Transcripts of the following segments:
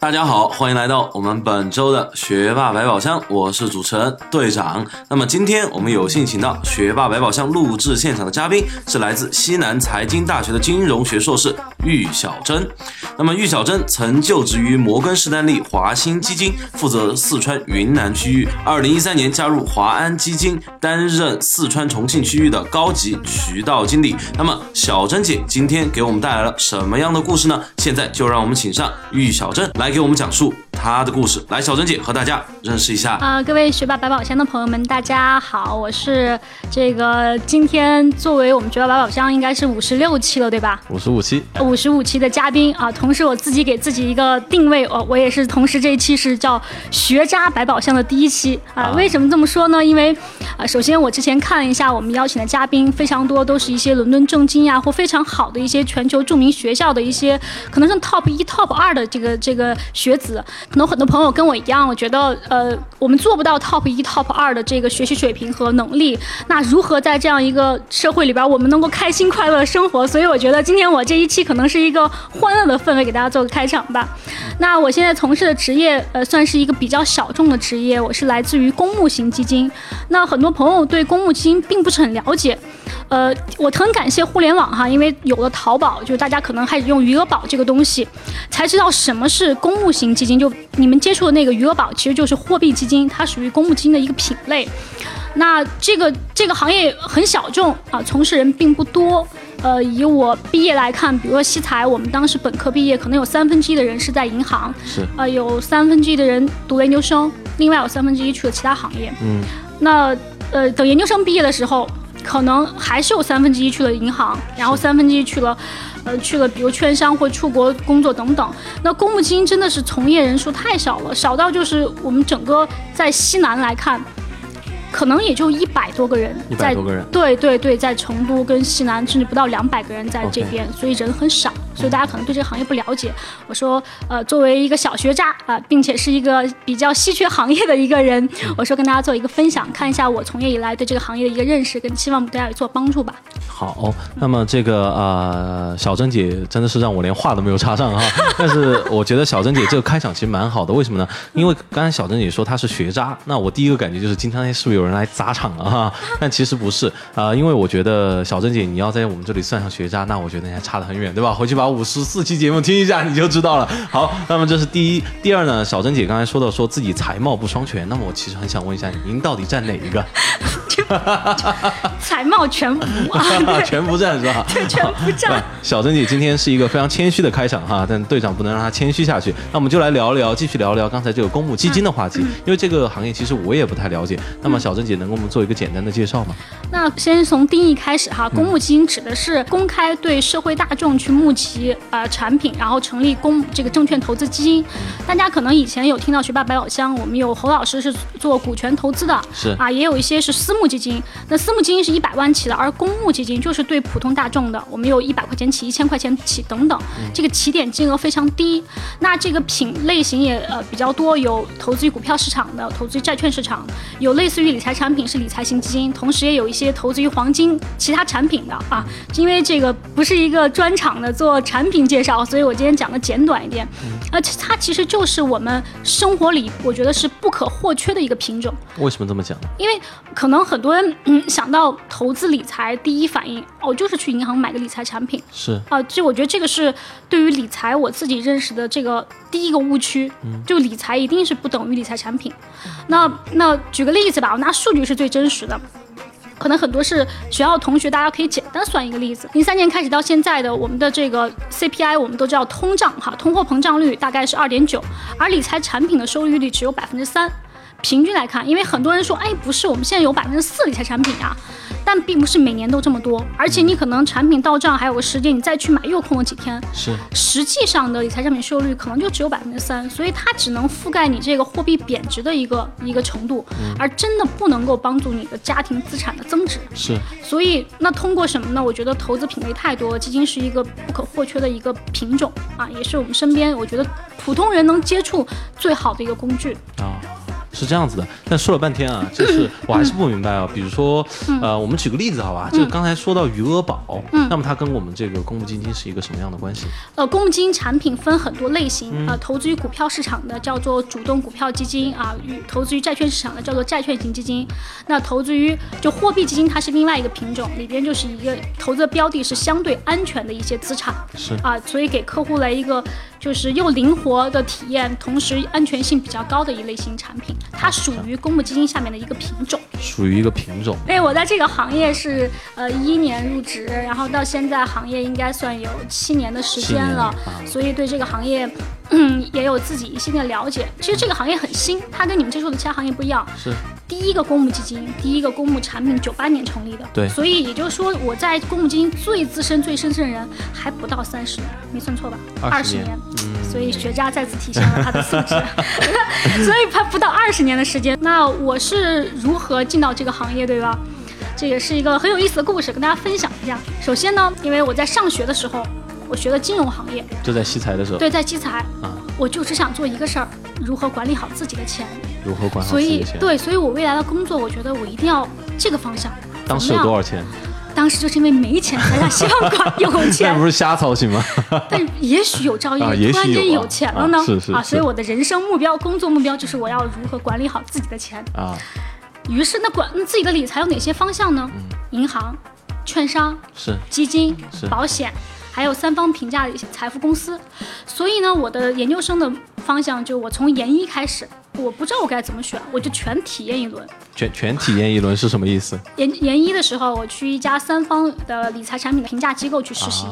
大家好，欢迎来到我们本周的学霸百宝箱，我是主持人队长。那么今天我们有幸请到学霸百宝箱录制现场的嘉宾是来自西南财经大学的金融学硕士玉小珍。那么玉小珍曾就职于摩根士丹利华兴基金，负责四川云南区域。二零一三年加入华安基金，担任四川重庆区域的高级渠道经理。那么小珍姐今天给我们带来了什么样的故事呢？现在就让我们请上玉小珍来。给我们讲述他的故事，来，小珍姐和大家认识一下啊！各位学霸百宝箱的朋友们，大家好，我是这个今天作为我们学霸百宝箱应该是五十六期了，对吧？五十五期，五十五期的嘉宾啊！同时我自己给自己一个定位，我我也是同时这一期是叫学渣百宝箱的第一期啊！为什么这么说呢？因为啊，首先我之前看了一下我们邀请的嘉宾，非常多都是一些伦敦政经呀或非常好的一些全球著名学校的一些可能是 top 一 top 二的这个这个。学子，可能很多朋友跟我一样，我觉得，呃，我们做不到 top 一、top 二的这个学习水平和能力，那如何在这样一个社会里边，我们能够开心快乐生活？所以我觉得今天我这一期可能是一个欢乐的氛围，给大家做个开场吧。那我现在从事的职业，呃，算是一个比较小众的职业，我是来自于公募型基金。那很多朋友对公募基金并不是很了解。呃，我很感谢互联网哈，因为有了淘宝，就大家可能开始用余额宝这个东西，才知道什么是公募型基金。就你们接触的那个余额宝，其实就是货币基金，它属于公募基金的一个品类。那这个这个行业很小众啊，从事人并不多。呃，以我毕业来看，比如说西财，我们当时本科毕业，可能有三分之一的人是在银行，是呃，有三分之一的人读了研究生，另外有三分之一去了其他行业。嗯，那呃，等研究生毕业的时候。可能还是有三分之一去了银行，然后三分之一去了，呃，去了比如券商或出国工作等等。那公募基金真的是从业人数太少了，少到就是我们整个在西南来看。可能也就一百多个人，一百多个人，对对对，在成都跟西南，甚至不到两百个人在这边，所以人很少，所以大家可能对这个行业不了解。我说，呃，作为一个小学渣啊，并且是一个比较稀缺行业的一个人，我说跟大家做一个分享，看一下我从业以来对这个行业的一个认识，跟希望对大家有做帮助吧。好，那么这个呃，小珍姐真的是让我连话都没有插上哈，但是我觉得小珍姐这个开场其实蛮好的，为什么呢？因为刚才小珍姐说她是学渣，那我第一个感觉就是今天是不是有人来砸场了哈？但其实不是啊，因为我觉得小珍姐你要在我们这里算上学渣，那我觉得你还差得很远，对吧？回去把五十四期节目听一下你就知道了。好，那么这是第一，第二呢？小珍姐刚才说到说自己才貌不双全，那么我其实很想问一下，您到底占哪一个？才貌全无啊。全不占是吧？全不占。小珍姐今天是一个非常谦虚的开场哈，但队长不能让她谦虚下去。那我们就来聊聊，继续聊聊刚才这个公募基金的话题，因为这个行业其实我也不太了解。那么小珍姐能给我们做一个简单的介绍吗？那先从定义开始哈，公募基金指的是公开对社会大众去募集呃产品，然后成立公这个证券投资基金。大家可能以前有听到学霸百宝箱，我们有侯老师是做股权投资的，是啊，也有一些是私募基金。那私募基金是一百万起的，而公募基金。就是对普通大众的，我们有一百块钱起、一千块钱起等等，这个起点金额非常低。那这个品类型也呃比较多，有投资于股票市场的，投资于债券市场，有类似于理财产品是理财型基金，同时也有一些投资于黄金其他产品的啊。因为这个不是一个专场的做产品介绍，所以我今天讲的简短一点。呃，它其实就是我们生活里我觉得是不可或缺的一个品种。为什么这么讲？因为可能很多人嗯 想到投资理财，第一反应。哦，就是去银行买个理财产品，是啊，就我觉得这个是对于理财我自己认识的这个第一个误区，就理财一定是不等于理财产品。那那举个例子吧，我拿数据是最真实的，可能很多是学校同学，大家可以简单算一个例子，零三年开始到现在的我们的这个 CPI，我们都知道通胀哈，通货膨胀率大概是二点九，而理财产品的收益率只有百分之三。平均来看，因为很多人说，哎，不是，我们现在有百分之四理财产品呀，但并不是每年都这么多，而且你可能产品到账还有个时间，你再去买又空了几天。是，实际上的理财产品收益率可能就只有百分之三，所以它只能覆盖你这个货币贬值的一个一个程度，而真的不能够帮助你的家庭资产的增值。是，所以那通过什么呢？我觉得投资品类太多，基金是一个不可或缺的一个品种啊，也是我们身边我觉得普通人能接触最好的一个工具啊。是这样子的。但说了半天啊，就是我还是不明白啊。比如说，呃，我们举个例子好吧？就刚才说到余额宝，那么它跟我们这个公募基金是一个什么样的关系？呃，公募基金产品分很多类型，呃，投资于股票市场的叫做主动股票基金啊，与投资于债券市场的叫做债券型基金。那投资于就货币基金，它是另外一个品种，里边就是一个投资的标的是相对安全的一些资产，是啊，所以给客户来一个就是又灵活的体验，同时安全性比较高的一类型产品，它属于公募基金下面的一个品种。属于一个品种。哎，我在这个行业是呃一一年入职，然后到现在行业应该算有七年的时间了，啊所以对这个行业。嗯，也有自己一些的了解。其实这个行业很新，它跟你们接触的其他行业不一样。是第一个公募基金，第一个公募产品，九八年成立的。对所以也就是说，我在公募基金最资深、最深深的人还不到三十年，没算错吧？20十年嗯所以学渣再次体现了他的素质。所以他不到二十年的时间，那我是如何进到这个行业，对吧？这也是一个很有意思的故事，跟大家分享一下。首先呢，因为我在上学的时候，我学的金融行业，就在西财的时候，对，在西财，啊，我就只想做一个事儿，如何管理好自己的钱。如何管好自己的钱？，对，所以我未来的工作，我觉得我一定要这个方向。当时有多少钱？当时就是因为没钱，才想希望管有 钱那钱不。是瞎操心吗？但也许有朝一啊日突然间有钱了呢啊是是啊，所以我的人生目标、工作目标就是我要如何管理好自己的钱。啊，于是，那管那自己的理财有哪些方向呢？银行、券商、是基金是、保险，还有三方评价的一些财富公司。所以呢，我的研究生的方向就我从研一开始，我不知道我该怎么选，我就全体验一轮。全全体验一轮是什么意思？研研一的时候，我去一家三方的理财产品的评价机构去实习，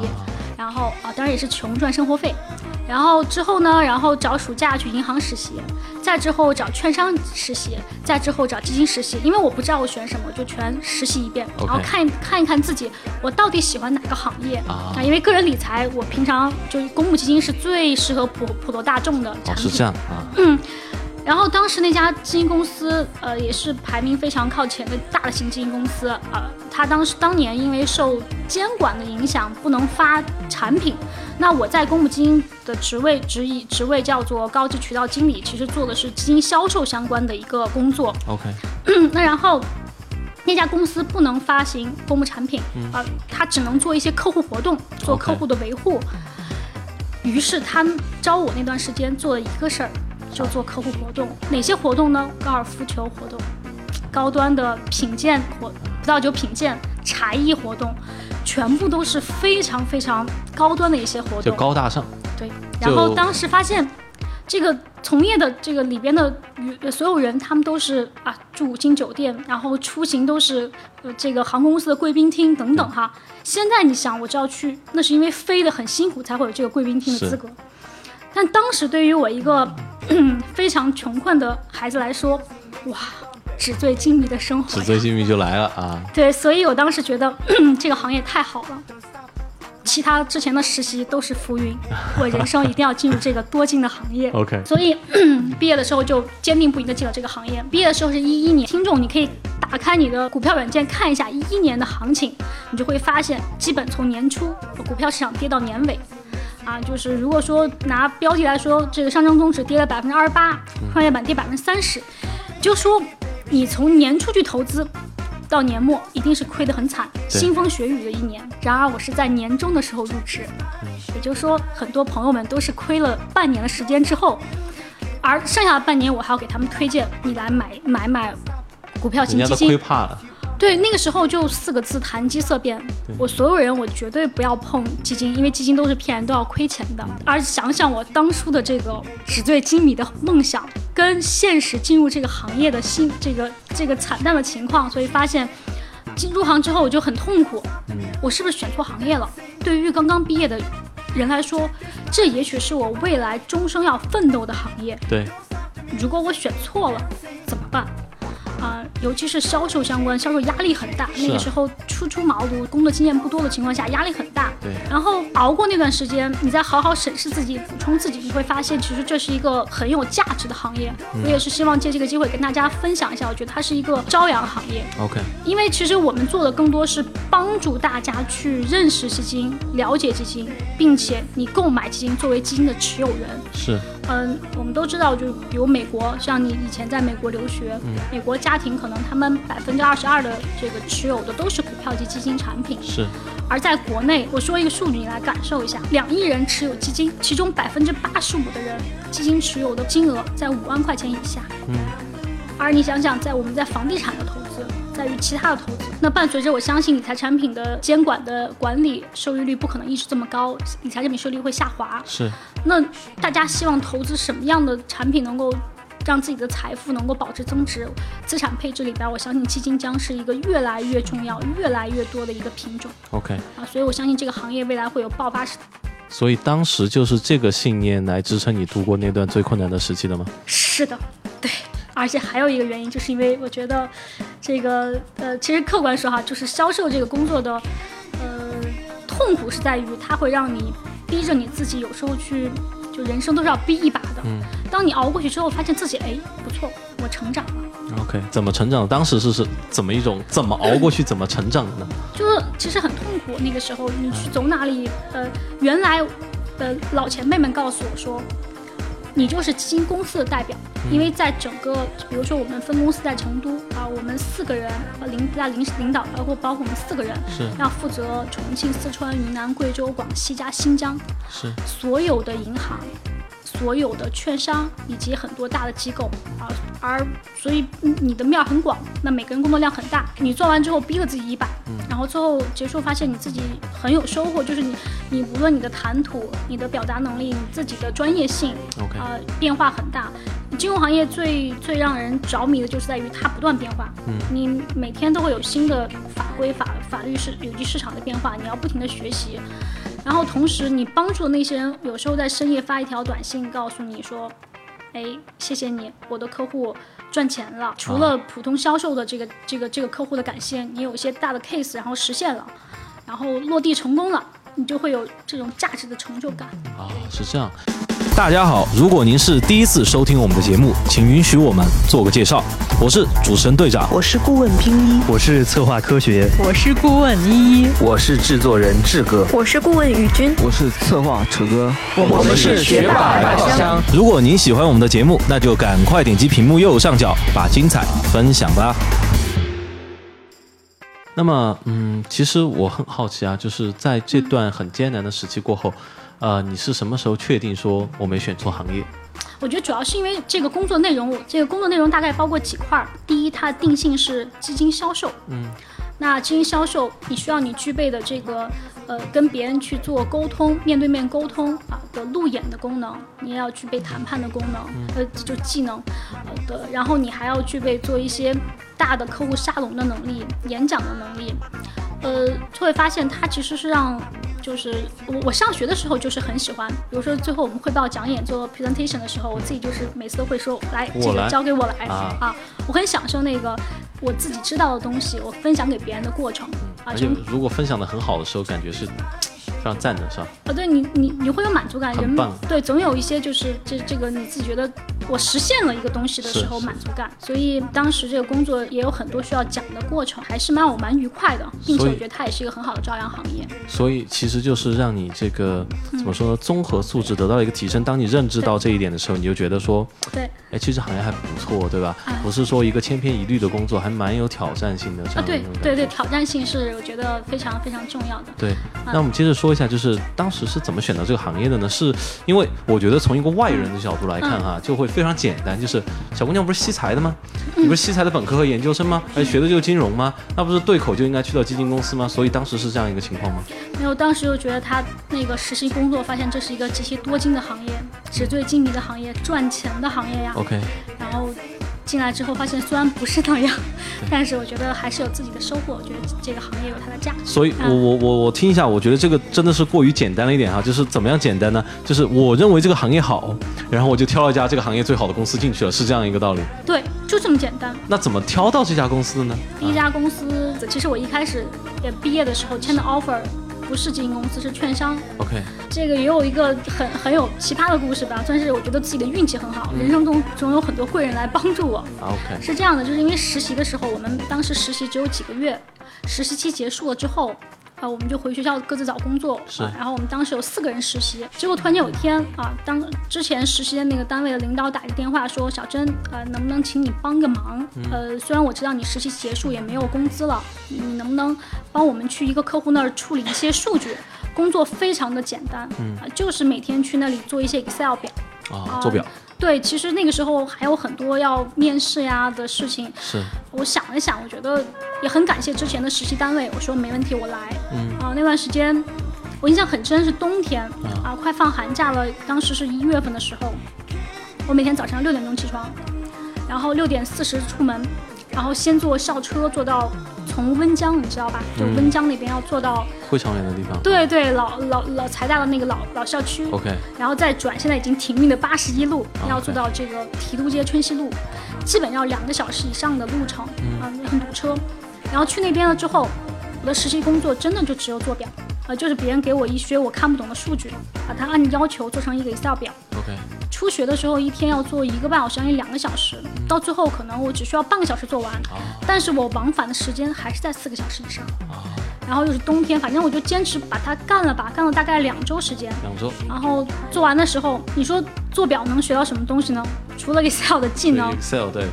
然后啊，当然也是穷赚生活费。然后之后呢，然后找暑假去银行实习，再之后找券商实习，再之后找基金实习。因为我不知道我选什么，就全实习一遍然后看看一看自己我到底喜欢哪个行业啊因为个人理财，我平常就公募基金是最适合普普罗大众的哦，产品。是这样啊，嗯然后当时那家基金公司，呃，也是排名非常靠前的大的型基金公司，呃，它当时当年因为受监管的影响，不能发产品。那我在公募基金的职位职以职位叫做高级渠道经理，其实做的是基金销售相关的一个工作。OK，那然后那家公司不能发行公募产品，啊、它只能做一些客户活动，做客户的维护。于是他们招我那段时间做了一个事儿，就做客户活动。哪些活动呢？高尔夫球活动，高端的品鉴活，葡萄酒品鉴、茶艺活动，全部都是非常非常高端的一些活就动。高大上，对，然后当时发现，这个从业的这个里边的与所有人，他们都是啊住五星酒店，然后出行都是呃这个航空公司的贵宾厅等等哈。现在你想，我就要去，那是因为飞得很辛苦才会有这个贵宾厅的资格。但当时对于我一个嗯 非常穷困的孩子来说，哇，纸醉金迷的生活，纸醉金迷就来了啊，对，所以我当时觉得 这个行业太好了，其他之前的实习都是浮云，我人生一定要进入这个多金的行业。OK 所以毕业的时候就坚定不移的进了这个行业。毕业的时候是一一年，听众你可以打开你的股票软件看一下一一年的行情，你就会发现，基本从年初股票市场跌到年尾。啊，就是如果说拿标题来说，这个上证综指跌了百分之二十八，创业板跌百分之三十，就说你从年初去投资，到年末一定是亏得很惨，腥风血雨的一年。然而我是在年终的时候入职，也就是说，很多朋友们都是亏了半年的时间之后，而剩下的半年我还要给他们推荐你来买买买股票型基人家都亏金。怕了，对，那个时候就四个字：谈基色变。我所有人我绝对不要碰基金，因为基金都是骗人，都要亏钱的。而想想我当初的这个纸醉金迷的梦想，跟现实进入这个行业的新这个这个惨淡的情况，所以发现进入行之后我就很痛苦。我是不是选错行业了？对于刚刚毕业的人来说，这也许是我未来终生要奋斗的行业。对，如果我选错了怎么办？啊、尤其是销售相关，销售压力很大。那个时候初出茅庐，工作经验不多的情况下，压力很大。对然后熬过那段时间，你再好好审视自己，补充自己，你会发现，其实这是一个很有价值的行业。嗯我也是希望借这个机会跟大家分享一下，我觉得它是一个朝阳行业。OK，因为其实我们做的更多是帮助大家去认识基金、了解基金，并且你购买基金作为基金的持有人，是嗯，我们都知道，就比如美国，像你以前在美国留学，美国家庭可能他们百分之二十二的这个持有的都是股票及基金产品。是。而在国内，我说一个数据，你来感受一下：两亿人持有基金，其中百分之八十五的人基金持有的金额在五万块钱以下。嗯。而你想想，在我们在房地产的投资，在于其他的投资，那伴随着我相信理财产品的监管的管理，收益率不可能一直这么高，理财产品收益率会下滑。是。那大家希望投资什么样的产品能够？让自己的财富能够保持增值，资产配置里边，我相信基金将是一个越来越重要、越来越多的一个品种。OK，啊，所以我相信这个行业未来会有爆发式。所以当时就是这个信念来支撑你度过那段最困难的时期的吗？是的，对。而且还有一个原因，就是因为我觉得这个呃，其实客观说哈，就是销售这个工作的呃痛苦是在于它会让你逼着你自己有时候去。就人生都是要逼一把的。嗯，当你熬过去之后，发现自己哎不错，我成长了。OK，怎么成长？当时是是怎么一种怎么熬过去，怎么成长的呢？就是其实很痛苦，那个时候你去走哪里，呃，原来的老前辈们告诉我说。你就是基金公司的代表，因为在整个，比如说我们分公司在成都啊，我们四个人领在领领导，包括包括我们四个人是要负责重庆、四川、云南、贵州、广西加新疆，是所有的银行。所有的券商以及很多大的机构啊，而所以你的面很广，那每个人工作量很大。你做完之后逼了自己一把，然后最后结束发现你自己很有收获，就是你你无论你的谈吐、你的表达能力、你自己的专业性啊变化很大。金融行业最最让人着迷的就是在于它不断变化，你每天都会有新的法规法法律市有机市场的变化，你要不停的学习。然后同时，你帮助的那些人，有时候在深夜发一条短信，告诉你说：“哎，谢谢你，我的客户赚钱了。”除了普通销售的这个这个这个客户的感谢，你有一些大的 case，然后实现了，然后落地成功了，你就会有这种价值的成就感。啊，是这样。大家好，如果您是第一次收听我们的节目，请允许我们做个介绍。我是主持人队长，我是顾问拼一，我是策划科学，我是顾问依依，我是制作人志哥，我是顾问宇军，我是策划楚哥，我们是学霸百宝箱。如果您喜欢我们的节目，那就赶快点击屏幕右上角，把精彩分享吧。那么，嗯，其实我很好奇啊，就是在这段很艰难的时期过后。呃，你是什么时候确定说我没选错行业？我觉得主要是因为这个工作内容，这个工作内容大概包括几块儿。第一，它的定性是基金销售，嗯，那基金销售你需要你具备的这个呃跟别人去做沟通、面对面沟通啊的路演的功能，你也要具备谈判的功能，呃就技能，呃的，然后你还要具备做一些大的客户沙龙的能力、演讲的能力，呃，就会发现它其实是让。就是我我上学的时候就是很喜欢，比如说最后我们汇报讲演做 presentation 的时候，我自己就是每次都会说来这个交给我来啊，我很享受那个我自己知道的东西，我分享给别人的过程啊。就如果分享的很好的时候，感觉是。非常赞的是吧？哦，对你，你你会有满足感，人对，总有一些就是这这个你自己觉得我实现了一个东西的时候满足感。所以当时这个工作也有很多需要讲的过程，还是蛮我蛮愉快的，并且我觉得它也是一个很好的朝阳行业。所以其实就是让你这个怎么说呢？综合素质得到一个提升。当你认知到这一点的时候，你就觉得说，对，哎，其实行业还不错，对吧？不是说一个千篇一律的工作，还蛮有挑战性的。啊，对对对，挑战性是我觉得非常非常重要的。对，那我们接着说。一下，就是当时是怎么选择这个行业的呢？是因为我觉得从一个外人的角度来看哈，就会非常简单，就是小姑娘不是西财的吗？你不是西财的本科和研究生吗？哎，学的就是金融吗？那不是对口就应该去到基金公司吗？所以当时是这样一个情况吗？没有，当时就觉得他那个实习工作，发现这是一个极其多金的行业，纸醉金迷的行业，赚钱的行业呀。OK，然后。进来之后发现虽然不是那样，但是我觉得还是有自己的收获。我觉得这个行业有它的价值。所以，我我我我听一下，我觉得这个真的是过于简单了一点哈。就是怎么样简单呢？就是我认为这个行业好，然后我就挑了一家这个行业最好的公司进去了，是这样一个道理。对，就这么简单。那怎么挑到这家公司的呢？第一家公司，其实我一开始也毕业的时候签的 offer。不是基金公司，是券商。OK，这个也有一个很很有奇葩的故事吧，算是我觉得自己的运气很好，人生中总有很多贵人来帮助我。OK，是这样的，就是因为实习的时候，我们当时实习只有几个月，实习期结束了之后，啊，我们就回学校各自找工作。是啊然后我们当时有四个人实习，结果突然间有一天啊，当之前实习的那个单位的领导打一个电话说，小珍，呃，能不能请你帮个忙？呃，虽然我知道你实习结束也没有工资了，你能不能帮我们去一个客户那儿处理一些数据？工作非常的简单，嗯、就是每天去那里做一些 Excel 表。啊，做表对，其实那个时候还有很多要面试呀的事情。是我想了想，我觉得也很感谢之前的实习单位，我说没问题，我来。嗯啊，那段时间我印象很深，是冬天啊，快放寒假了，当时是一月份的时候，我每天早上六点钟起床，然后六点四十出门，然后先坐校车坐到从温江，你知道吧？就嗯温江那边要坐到，会长远的地方。对对，老老老财大的那个老老校区。OK，然后再转现在已经停运的八十一路，哦要坐到这个提督街春熙路，基本要两个小时以上的路程，嗯啊、很堵车。然后去那边了之后，我的实习工作真的就只有做表，呃，就是别人给我一些我看不懂的数据，把它按要求做成一个 Excel 表。OK，初学的时候一天要做一个半小时，将近两个小时，嗯到最后可能我只需要半个小时做完，哦但是我往返的时间还是在四个小时以上。啊，然后又是冬天，反正我就坚持把它干了吧，干了大概两周时间。两周。然后做完的时候，你说做表能学到什么东西呢？除了 Excel 的技能，Excel 对，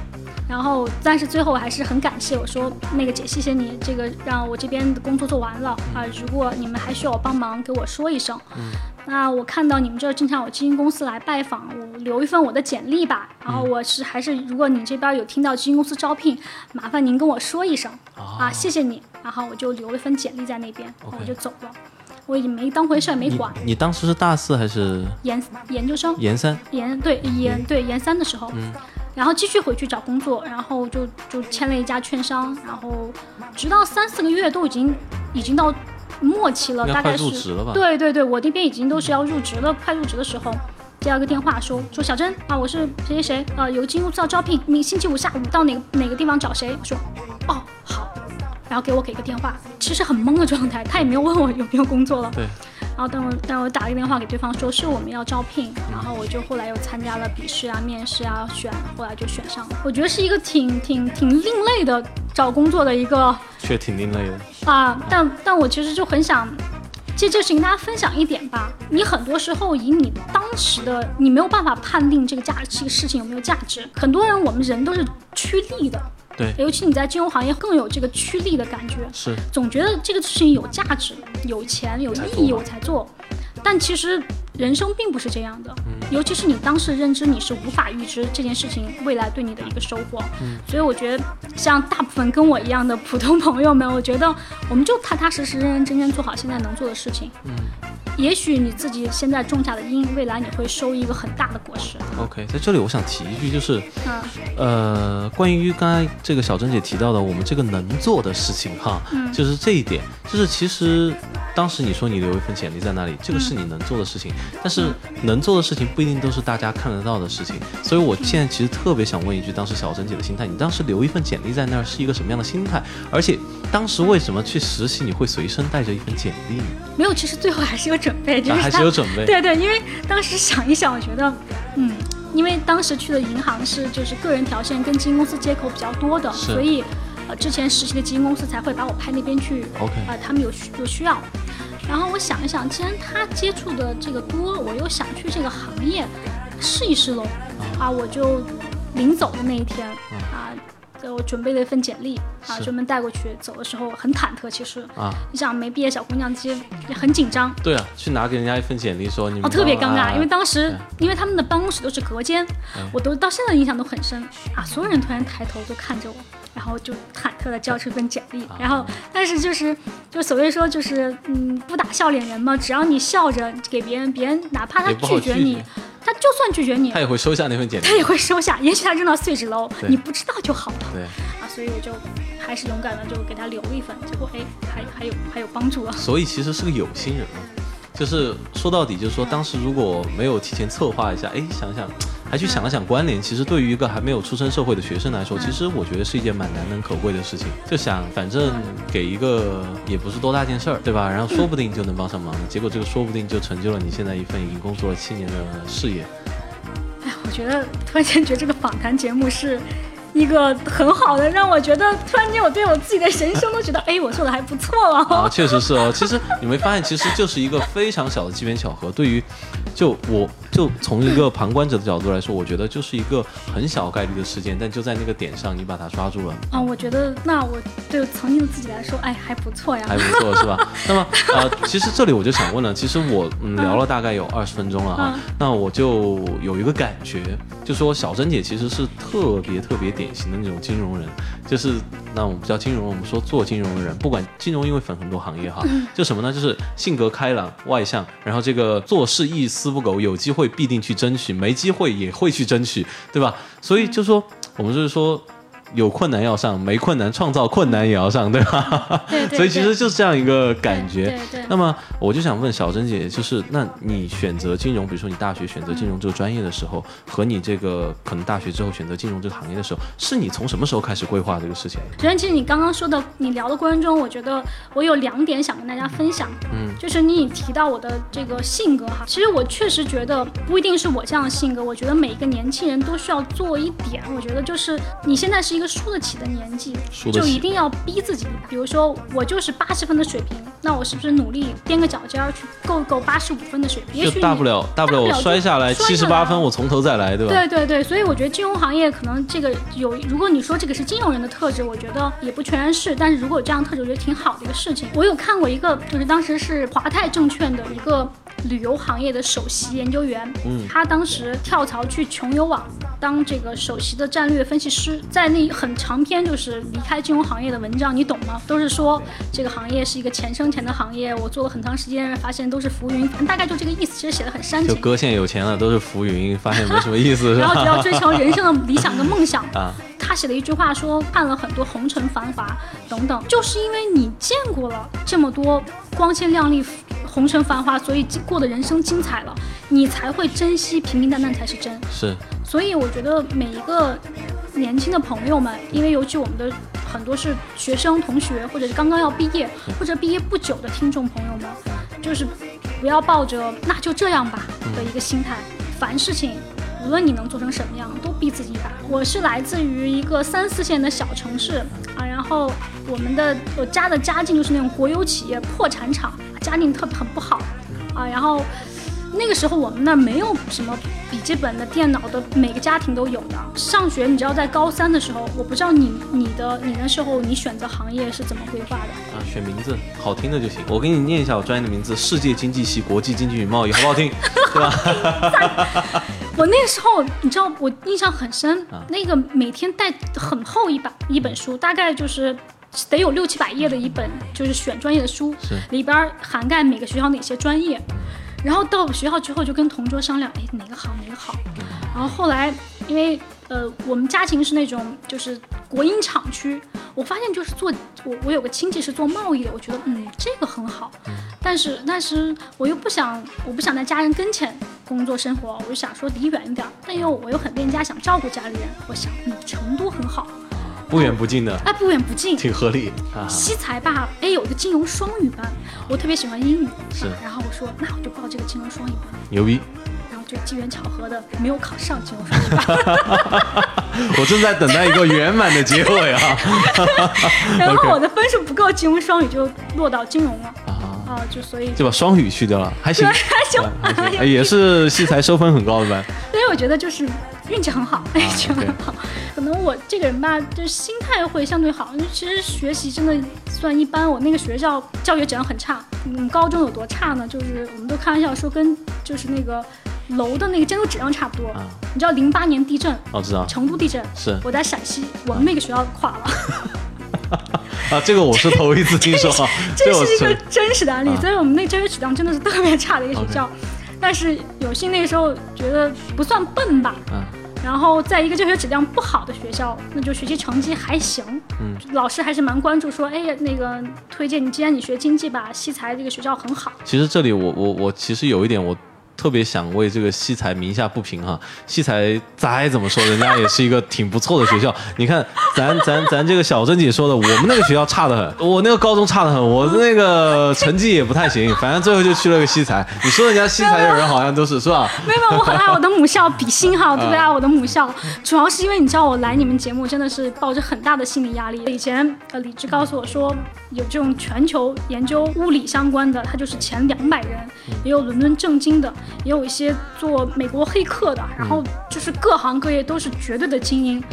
然后但是最后我还是很感谢我说那个姐，谢谢你这个让我这边的工作做完了啊、如果你们还需要我帮忙，给我说一声。那我看到你们这儿经常有基金公司来拜访，我留一份我的简历吧。然后我是还是如果你这边有听到基金公司招聘，麻烦您跟我说一声啊，谢谢你。然后我就留了一份简历在那边我就走了。我已经没当回事儿，没管。你当时是大四还是研研究生，研三？研对研对研三的时候，然后继续回去找工作，然后就就签了一家券商，然后直到三四个月都已经已经到末期了，大概是对对对，我那边已经都是要入职了，快入职的时候。接到一个电话说说小珍啊，我是谁谁谁，呃，有个金公司要招聘，明星期五下午到哪个哪个地方找谁？我说哦好，然后给我给个电话，其实很懵的状态，他也没有问我有没有工作了，对，然后等我等我打了一个电话给对方说是我们要招聘，然后我就后来又参加了笔试啊、面试啊，选后来就选上了。我觉得是一个挺挺挺另类的找工作的一个确挺另类的。啊，但但我其实就很想借这个事情跟大家分享一点吧。你很多时候以你当时的你没有办法判定这个价这个事情有没有价值。很多人我们人都是趋利的，对，尤其你在金融行业更有这个趋利的感觉。是总觉得这个事情有价值、有钱、有意义，我才做。但其实人生并不是这样的，嗯尤其是你当时认知，你是无法预知这件事情未来对你的一个收获。嗯所以我觉得，像大部分跟我一样的普通朋友们，我觉得我们就踏踏实实、认认真真做好现在能做的事情。嗯也许你自己现在种下的因，未来你会收一个很大的果实。OK，在这里我想提一句，就是嗯呃，关于刚才这个小珍姐提到的我们这个能做的事情哈，嗯就是这一点，就是其实当时你说你留一份简历在那里，这个是你能做的事情，但是能做的事情不一定都是大家看得到的事情，所以我现在其实特别想问一句，当时小珍姐的心态，你当时留一份简历在那儿是一个什么样的心态？而且当时为什么去实习你会随身带着一份简历呢？没有，其实最后还是有 准备，就啊还是有准备对对，因为当时想一想，我觉得，嗯，因为当时去的银行是就是个人条件跟基金公司接口比较多的，所以呃之前实习的基金公司才会把我派那边去 OK 呃他们有需有需要。然后我想一想，既然他接触的这个多，我又想去这个行业试一试喽，啊，我就临走的那一天啊。我准备了一份简历啊，是。专门带过去。走的时候很忐忑，其实啊，你想没毕业小姑娘，其实也很紧张，对啊，去拿给人家一份简历说你们哦，特别尴啊尬，因为当时对因为他们的办公室都是隔间嗯，我都到现在印象都很深啊，所有人突然抬头都看着我，然后就忐忑的交出一份简历，啊。然后但是就是就所谓说就是嗯不打笑脸人嘛，只要你笑着给别人，别人哪怕他拒绝你就算拒绝你他，也会收下那份简历他。也会收下，也许他扔到碎纸篓，你不知道就好了对，啊，所以我就还是勇敢的就给他留了一份，结果哎还还有还有帮助啊。所以其实是个有心人嘛。就是说到底，就是说当时如果没有提前策划一下，哎，想想，还去想了想关联，其实对于一个还没有出身社会的学生来说，其实我觉得是一件蛮难能可贵的事情。就想反正给一个也不是多大件事儿，对吧？然后说不定就能帮上忙，结果这个说不定就成就了你现在一份已经工作了七年的事业。哎，我觉得突然间觉得这个访谈节目是一个很好的，让我觉得突然间我对我自己的人生都觉得，哎，我做的还不错哦。啊，确实是哦。其实你没发现，其实就是一个非常小的机缘巧合。对于，就我就从一个旁观者的角度来说，我觉得就是一个很小概率的事件，但就在那个点上，你把它抓住了。啊，我觉得那我对曾经的自己来说，哎，还不错呀。还不错是吧？那么呃，其实这里我就想问了，其实我嗯聊了大概有二十分钟了哈，那我就有一个感觉，就说小珍姐其实是特别特别典型的那种金融人，就是那我们不叫金融，我们说做金融的人，不管金融因为分很多行业哈，就什么呢？就是性格开朗外向，然后这个做事一丝不苟，有机会必定去争取，没机会也会去争取，对吧？所以就说我们就是说。有困难要上，没困难创造困难也要上，对吧？对 对。所以其实就是这样一个感觉。对对。那么我就想问小珍姐，就是那你选择金融，比如说你大学选择金融这个专业的时候，和你这个可能大学之后选择金融这个行业的时候，是你从什么时候开始规划这个事情？首先，其实你刚刚说的，你聊的过程中，我觉得我有两点想跟大家分享。嗯。就是你提到我的这个性格哈，其实我确实觉得不一定是我这样的性格，我觉得每一个年轻人都需要做一点，我觉得就是你现在是一个输得起的年纪，就一定要逼自己。比如说我就是八十分的水平，那我是不是努力踮个脚尖儿去够够八十五分的水平？也许大不了大不了我摔下来七十八分，我从头再来，对吧？对对对，所以我觉得金融行业可能这个有，如果你说这个是金融人的特质，我觉得也不全然是。但是如果有这样特质，我觉得挺好的一个事情。我有看过一个，就是当时是华泰证券的一个旅游行业的首席研究员，嗯，他当时跳槽去穷游网当这个首席的战略分析师，在那很长篇。就是离开金融行业的文章，你懂吗？都是说这个行业是一个前生钱的行业。我做了很长时间，发现都是浮云，大概就这个意思。其实写的很煽情。就哥现在有钱了，都是浮云，发现没什么意思。然后只要追求人生的理想跟梦想啊。他写了一句话说，看了很多红尘繁华等等，就是因为你见过了这么多光鲜亮丽、红尘繁华，所以过的人生精彩了，你才会珍惜平平淡淡才是真。是。所以我觉得每一个。年轻的朋友们，因为尤其我们的很多是学生同学，或者是刚刚要毕业，或者毕业不久的听众朋友们，就是不要抱着那就这样吧的一个心态，凡事情无论你能做成什么样，都逼自己一把。我是来自于一个三四线的小城市啊，然后我们的我家的家境就是那种国有企业破产厂，家境特很不好啊，然后。那个时候我们那儿没有什么笔记本的、电脑的，每个家庭都有的。上学，你知道在高三的时候，我不知道你你的你那时候你选择行业是怎么规划的啊？选名字好听的就行。我给你念一下我专业的名字：世界经济系国际经济与贸易，好不好听？对吧？我那个时候你知道我印象很深，那个每天带很厚一本一本书，大概就是得有六七百页的一本，就是选专业的书，里边涵盖每个学校哪些专业。然后到学校之后就跟同桌商量，哎，哪个好哪个好。然后后来，因为呃我们家庭是那种就是国营厂区，我发现就是做我我有个亲戚是做贸易的，我觉得嗯这个很好。但是但是我又不想我不想在家人跟前工作生活，我就想说离远一点。但又我又很恋家，想照顾家里人，我想嗯成都很好。不远不近的，哎，不远不近，挺合理。啊西财吧，哎，有一个金融双语班，我特别喜欢英语，是。然后我说，那我就报这个金融双语班，牛逼。然后就机缘巧合的没有考上金融双语班。我正在等待一个圆满的结尾啊。然后我的分数不够，金融双语就落到金融了。啊，就所以就把双语去掉了，还行，还行，也是西财收分很高的班。所以我觉得就是运气很好，运气很好。可能我这个人吧，就是心态会相对好。其实学习真的算一般，我那个学校教学质量很差。嗯，高中有多差呢？就是我们都开玩笑说，跟就是那个楼的那个建筑质量差不多。你知道零八年地震？哦知道。成都地震是。我在陕西，我们那个学校垮了。啊，这个我是头一次听说，这是一个真实的案例。所以我们那教学质量真的是特别差的一个学校，但是有幸那个时候觉得不算笨吧。嗯。然后在一个教学质量不好的学校，那就学习成绩还行。嗯。老师还是蛮关注，说，哎呀，那个推荐你，既然你学经济吧，西财这个学校很好。其实这里我我我其实有一点我。特别想为这个西财鸣下不平哈。西财再怎么说，人家也是一个挺不错的学校。你看，咱咱咱这个小珍姐说的，我们那个学校差得很，我那个高中差得很，我那个成绩也不太行，反正最后就去了个西财。你说人家西财的人好像都是是吧？没有，我很爱我的母校，比心哈，特别爱我的母校。主要是因为你知道，我来你们节目真的是抱着很大的心理压力。以前呃，李志告诉我说，有这种全球研究物理相关的，他就是前两百人，也有伦敦政经的，也有一些做美国黑客的，然后就是各行各业都是绝对的精英。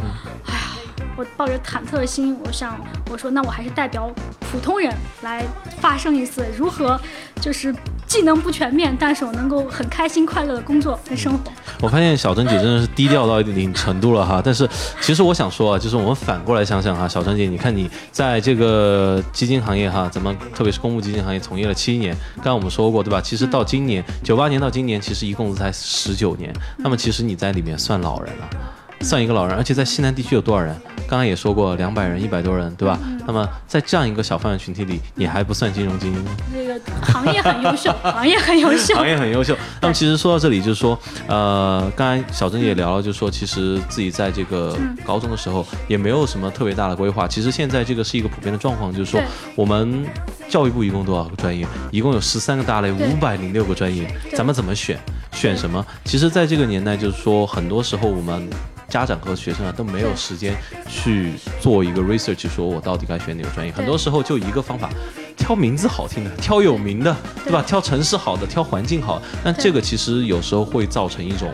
哎呀。我抱着忐忑的心，我想，我说，那我还是代表普通人来发声一次，如何就是技能不全面，但是我能够很开心快乐的工作跟生活。我发现小珍姐真的是低调到一定程度了哈，但是其实我想说啊，就是我们反过来想想哈，小珍姐，你看你在这个基金行业哈，咱们特别是公募基金行业从业了七年，刚刚我们说过对吧？其实到今年九八年到今年，其实一共才十九年，那么其实你在里面算老人了。算一个老人，而且在西南地区有多少人？刚刚也说过两百人，一百多人，对吧？那么在这样一个小范围群体里，你还不算金融精英？这个行业很优秀，行业很优秀，行业很优秀。那么其实说到这里，就是说，呃，刚才小郑也聊了，就是说，其实自己在这个高中的时候也没有什么特别大的规划。其实现在这个是一个普遍的状况，就是说，我们教育部一共多少个专业？一共有十三个大类，五百零六个专业，咱们怎么选？选什么？其实，在这个年代，就是说，很多时候我们。家长和学生啊都没有时间去做一个 research，说我到底该选哪个专业。很多时候就一个方法，挑名字好听的，挑有名的，对吧？挑城市好的，挑环境好。但这个其实有时候会造成一种。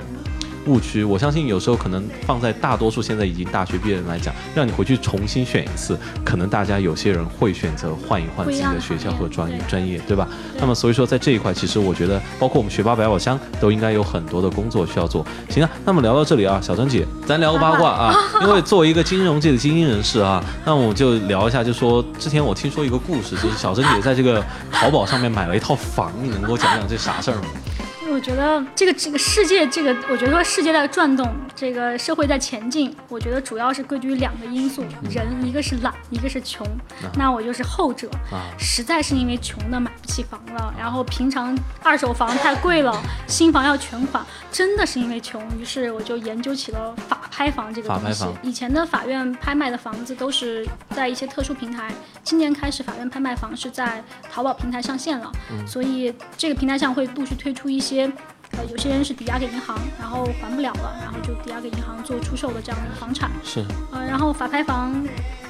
误区，我相信有时候可能放在大多数现在已经大学毕业人来讲，让你回去重新选一次，可能大家有些人会选择换一换自己的学校和专业，专业对吧？那么所以说在这一块，其实我觉得，包括我们学霸百宝箱都应该有很多的工作需要做。行啊，那么聊到这里啊，小张姐，咱聊个八卦啊，因为作为一个金融界的精英人士啊，那我们就聊一下，就说之前我听说一个故事，就是小张姐在这个淘宝上面买了一套房，你能给我讲讲这啥事儿吗？我觉得这个这个世界，这个我觉得说世界在转动，这个社会在前进。我觉得主要是归结于两个因素，人一个是懒，一个是穷。那我就是后者，实在是因为穷的买不起房了，然后平常二手房太贵了，新房要全款，真的是因为穷。于是我就研究起了法拍房这个东西。以前的法院拍卖的房子都是在一些特殊平台，今年开始法院拍卖房是在淘宝平台上线了，所以这个平台上会陆续推出一些。呃，有些人是抵押给银行，然后还不了了，然后就抵押给银行做出售的这样的房产。是。呃，然后法拍房。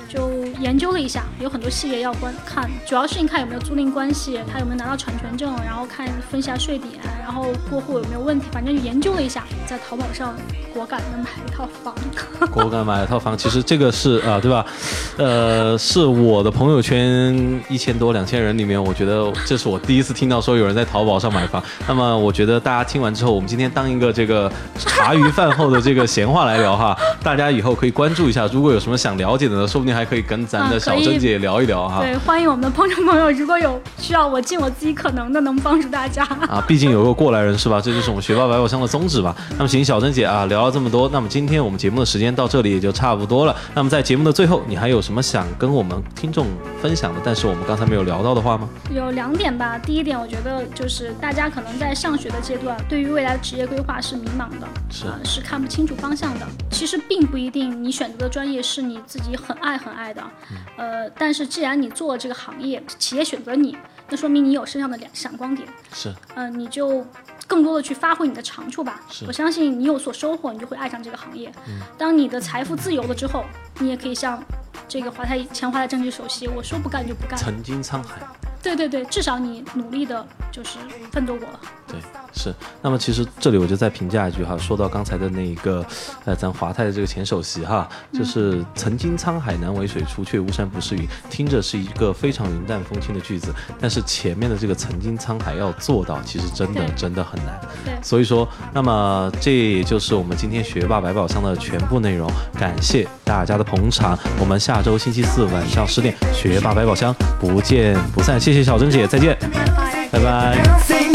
就研究了一下，有很多细节要观看，主要是你看有没有租赁关系，他有没有拿到产权证，然后看分一下税点，然后过户有没有问题，反正就研究了一下，在淘宝上果敢的买一套房。果敢买了套房，其实这个是啊，对吧？呃，是我的朋友圈一千多两千人里面，我觉得这是我第一次听到说有人在淘宝上买房。那么我觉得大家听完之后，我们今天当一个这个茶余饭后的这个闲话来聊哈，大家以后可以关注一下，如果有什么想了解的呢，说不定还。还可以跟咱的小珍姐聊一聊哈。对，欢迎我们的观众朋友，如果有需要，我尽我自己可能的，能帮助大家啊。毕竟有个过来人是吧？这就是我们学霸百宝箱的宗旨吧。那么，请小珍姐啊聊了这么多，那么今天我们节目的时间到这里也就差不多了。那么在节目的最后，你还有什么想跟我们听众分享的？但是我们刚才没有聊到的话吗？有两点吧。第一点，我觉得就是大家可能在上学的阶段，对于未来的职业规划是迷茫的，是是看不清楚方向的。其实并不一定，你选择的专业是你自己很爱很。很爱的，呃，但是既然你做这个行业，企业选择你，那说明你有身上的两闪光点，是，嗯，你就更多的去发挥你的长处吧。我相信你有所收获，你就会爱上这个行业。当你的财富自由了之后，你也可以像这个华泰前华泰证券首席，我说不干就不干，曾经沧海。对对对，至少你努力的就是奋斗过了。对，是。那么其实这里我就再评价一句哈，说到刚才的那一个，呃，咱华泰的这个前首席哈，就是曾经沧海难为水，除却巫山不是云，听着是一个非常云淡风轻的句子，但是前面的这个曾经沧海要做到，其实真的真的很难。对。所以说，那么这也就是我们今天学霸百宝箱的全部内容，感谢大家的捧场。我们下周星期四晚上十点，学霸百宝箱不见不散。谢谢小珍姐，再见，拜拜，